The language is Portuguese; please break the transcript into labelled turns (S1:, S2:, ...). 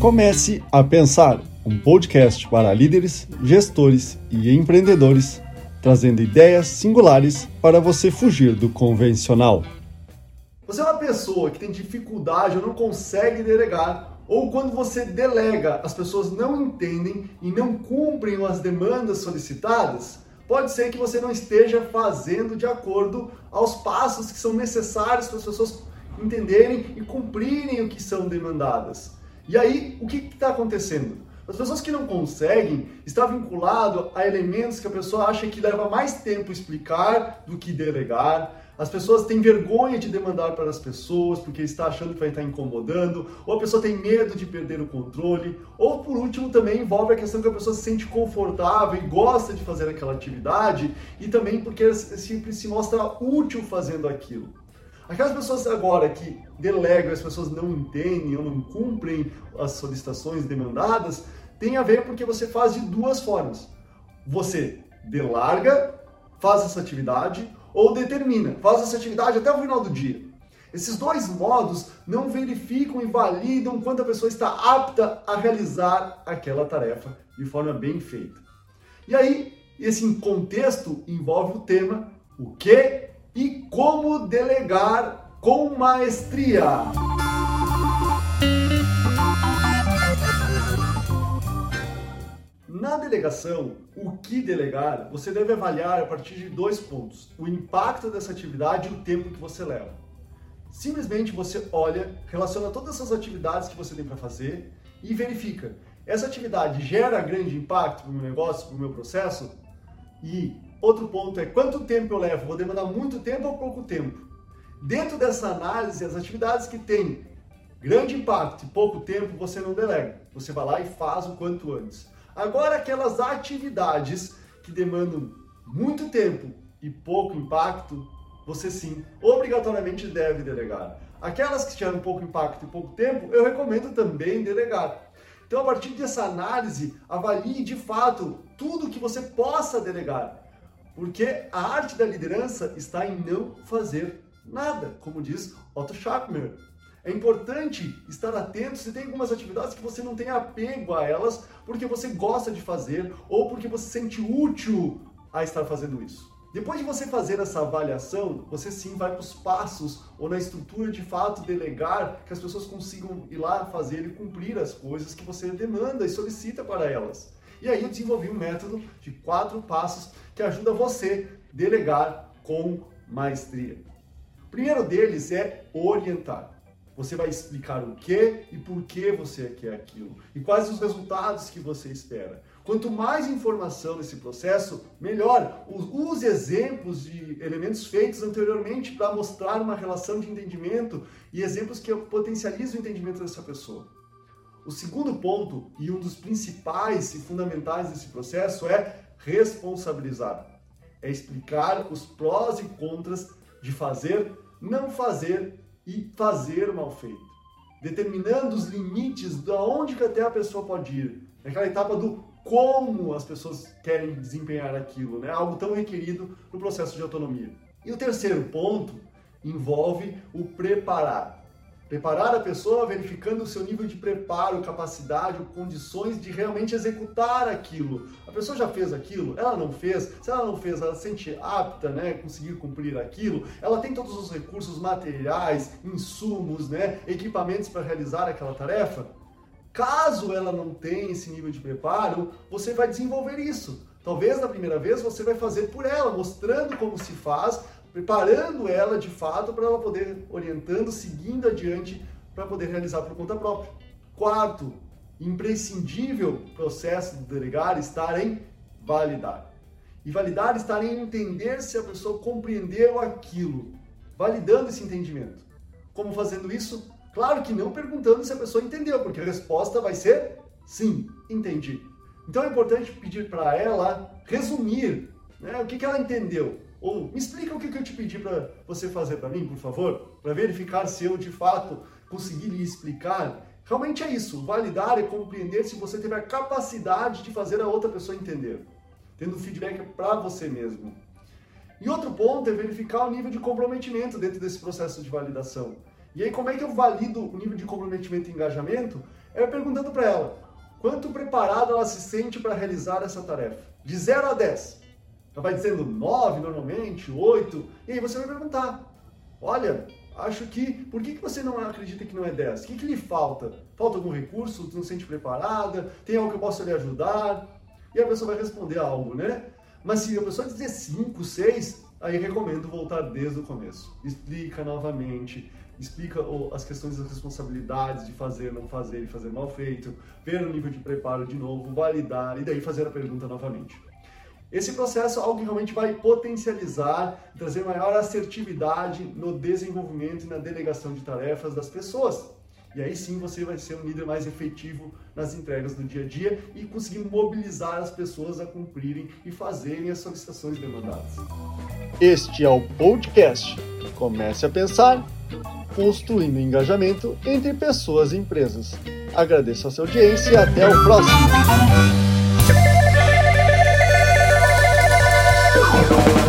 S1: Comece a Pensar, um podcast para líderes, gestores e empreendedores, trazendo ideias singulares para você fugir do convencional.
S2: Você é uma pessoa que tem dificuldade ou não consegue delegar, ou quando você delega, as pessoas não entendem e não cumprem as demandas solicitadas? Pode ser que você não esteja fazendo de acordo aos passos que são necessários para as pessoas entenderem e cumprirem o que são demandadas. E aí, o que está acontecendo? As pessoas que não conseguem está vinculado a elementos que a pessoa acha que leva mais tempo explicar do que delegar. As pessoas têm vergonha de demandar para as pessoas porque está achando que vai estar incomodando, ou a pessoa tem medo de perder o controle, ou por último também envolve a questão que a pessoa se sente confortável e gosta de fazer aquela atividade e também porque sempre se mostra útil fazendo aquilo. Aquelas pessoas agora que delegam, as pessoas não entendem ou não cumprem as solicitações demandadas, tem a ver porque você faz de duas formas. Você delarga, faz essa atividade, ou determina, faz essa atividade até o final do dia. Esses dois modos não verificam e validam quanto a pessoa está apta a realizar aquela tarefa de forma bem feita. E aí, esse contexto envolve o tema o que e como delegar com maestria. Na delegação, o que delegar, você deve avaliar a partir de dois pontos: o impacto dessa atividade e o tempo que você leva. Simplesmente você olha, relaciona todas essas atividades que você tem para fazer e verifica: essa atividade gera grande impacto para o meu negócio, para o meu processo? E Outro ponto é quanto tempo eu levo? Vou demandar muito tempo ou pouco tempo? Dentro dessa análise, as atividades que têm grande impacto e pouco tempo, você não delega. Você vai lá e faz o quanto antes. Agora, aquelas atividades que demandam muito tempo e pouco impacto, você sim, obrigatoriamente deve delegar. Aquelas que tiveram pouco impacto e pouco tempo, eu recomendo também delegar. Então, a partir dessa análise, avalie de fato tudo que você possa delegar. Porque a arte da liderança está em não fazer nada, como diz Otto Schapmer. É importante estar atento se tem algumas atividades que você não tem apego a elas porque você gosta de fazer ou porque você se sente útil a estar fazendo isso. Depois de você fazer essa avaliação, você sim vai para os passos ou na estrutura de fato delegar que as pessoas consigam ir lá fazer e cumprir as coisas que você demanda e solicita para elas. E aí eu desenvolvi um método de quatro passos que ajuda você a delegar com maestria. O primeiro deles é orientar. Você vai explicar o que e por que você quer aquilo e quais os resultados que você espera. Quanto mais informação nesse processo, melhor. Use exemplos de elementos feitos anteriormente para mostrar uma relação de entendimento e exemplos que potencializam o entendimento dessa pessoa. O segundo ponto, e um dos principais e fundamentais desse processo, é responsabilizar. É explicar os prós e contras de fazer, não fazer e fazer mal feito. Determinando os limites de onde que até a pessoa pode ir. Naquela etapa do como as pessoas querem desempenhar aquilo, né? Algo tão requerido no processo de autonomia. E o terceiro ponto envolve o preparar. Preparar a pessoa verificando o seu nível de preparo, capacidade, condições de realmente executar aquilo. A pessoa já fez aquilo? Ela não fez? Se ela não fez, ela se sente apta, né, conseguir cumprir aquilo? Ela tem todos os recursos materiais, insumos, né, equipamentos para realizar aquela tarefa? Caso ela não tenha esse nível de preparo, você vai desenvolver isso. Talvez na primeira vez você vai fazer por ela, mostrando como se faz, preparando ela de fato para ela poder orientando, seguindo adiante para poder realizar por conta própria. Quarto, imprescindível processo de delegar estar em validar. E validar estar em entender se a pessoa compreendeu aquilo, validando esse entendimento. Como fazendo isso? Claro que não perguntando se a pessoa entendeu, porque a resposta vai ser sim, entendi. Então é importante pedir para ela resumir né, o que, que ela entendeu, ou me explica o que, eu te pedi para você fazer para mim, por favor, para verificar se eu de fato consegui lhe explicar. Realmente é isso. Validar é compreender se você teve a capacidade de fazer a outra pessoa entender, tendo feedback para você mesmo. E outro ponto é verificar o nível de comprometimento dentro desse processo de validação. E aí, como é que eu valido o nível de comprometimento e engajamento? É perguntando para ela quanto preparada ela se sente para realizar essa tarefa. De 0 a 10. Ela vai dizendo 9 normalmente, 8. E aí você vai perguntar: olha, acho que. Por que, que você não acredita que não é 10? O que, que lhe falta? Falta algum recurso? Não se sente preparada? Tem algo que eu possa lhe ajudar? E a pessoa vai responder algo, né? Mas se a pessoa dizer 5, 6, aí recomendo voltar desde o começo. Explica novamente, explica as questões das responsabilidades de fazer, não fazer e fazer mal feito, ver o nível de preparo de novo, validar e daí fazer a pergunta novamente. Esse processo é algo que realmente vai potencializar, trazer maior assertividade no desenvolvimento e na delegação de tarefas das pessoas. E aí sim você vai ser um líder mais efetivo nas entregas do dia a dia e conseguir mobilizar as pessoas a cumprirem e fazerem as solicitações demandadas.
S1: Este é o podcast. Comece a pensar, construindo engajamento entre pessoas e empresas. Agradeço a sua audiência e até o próximo. Thank you.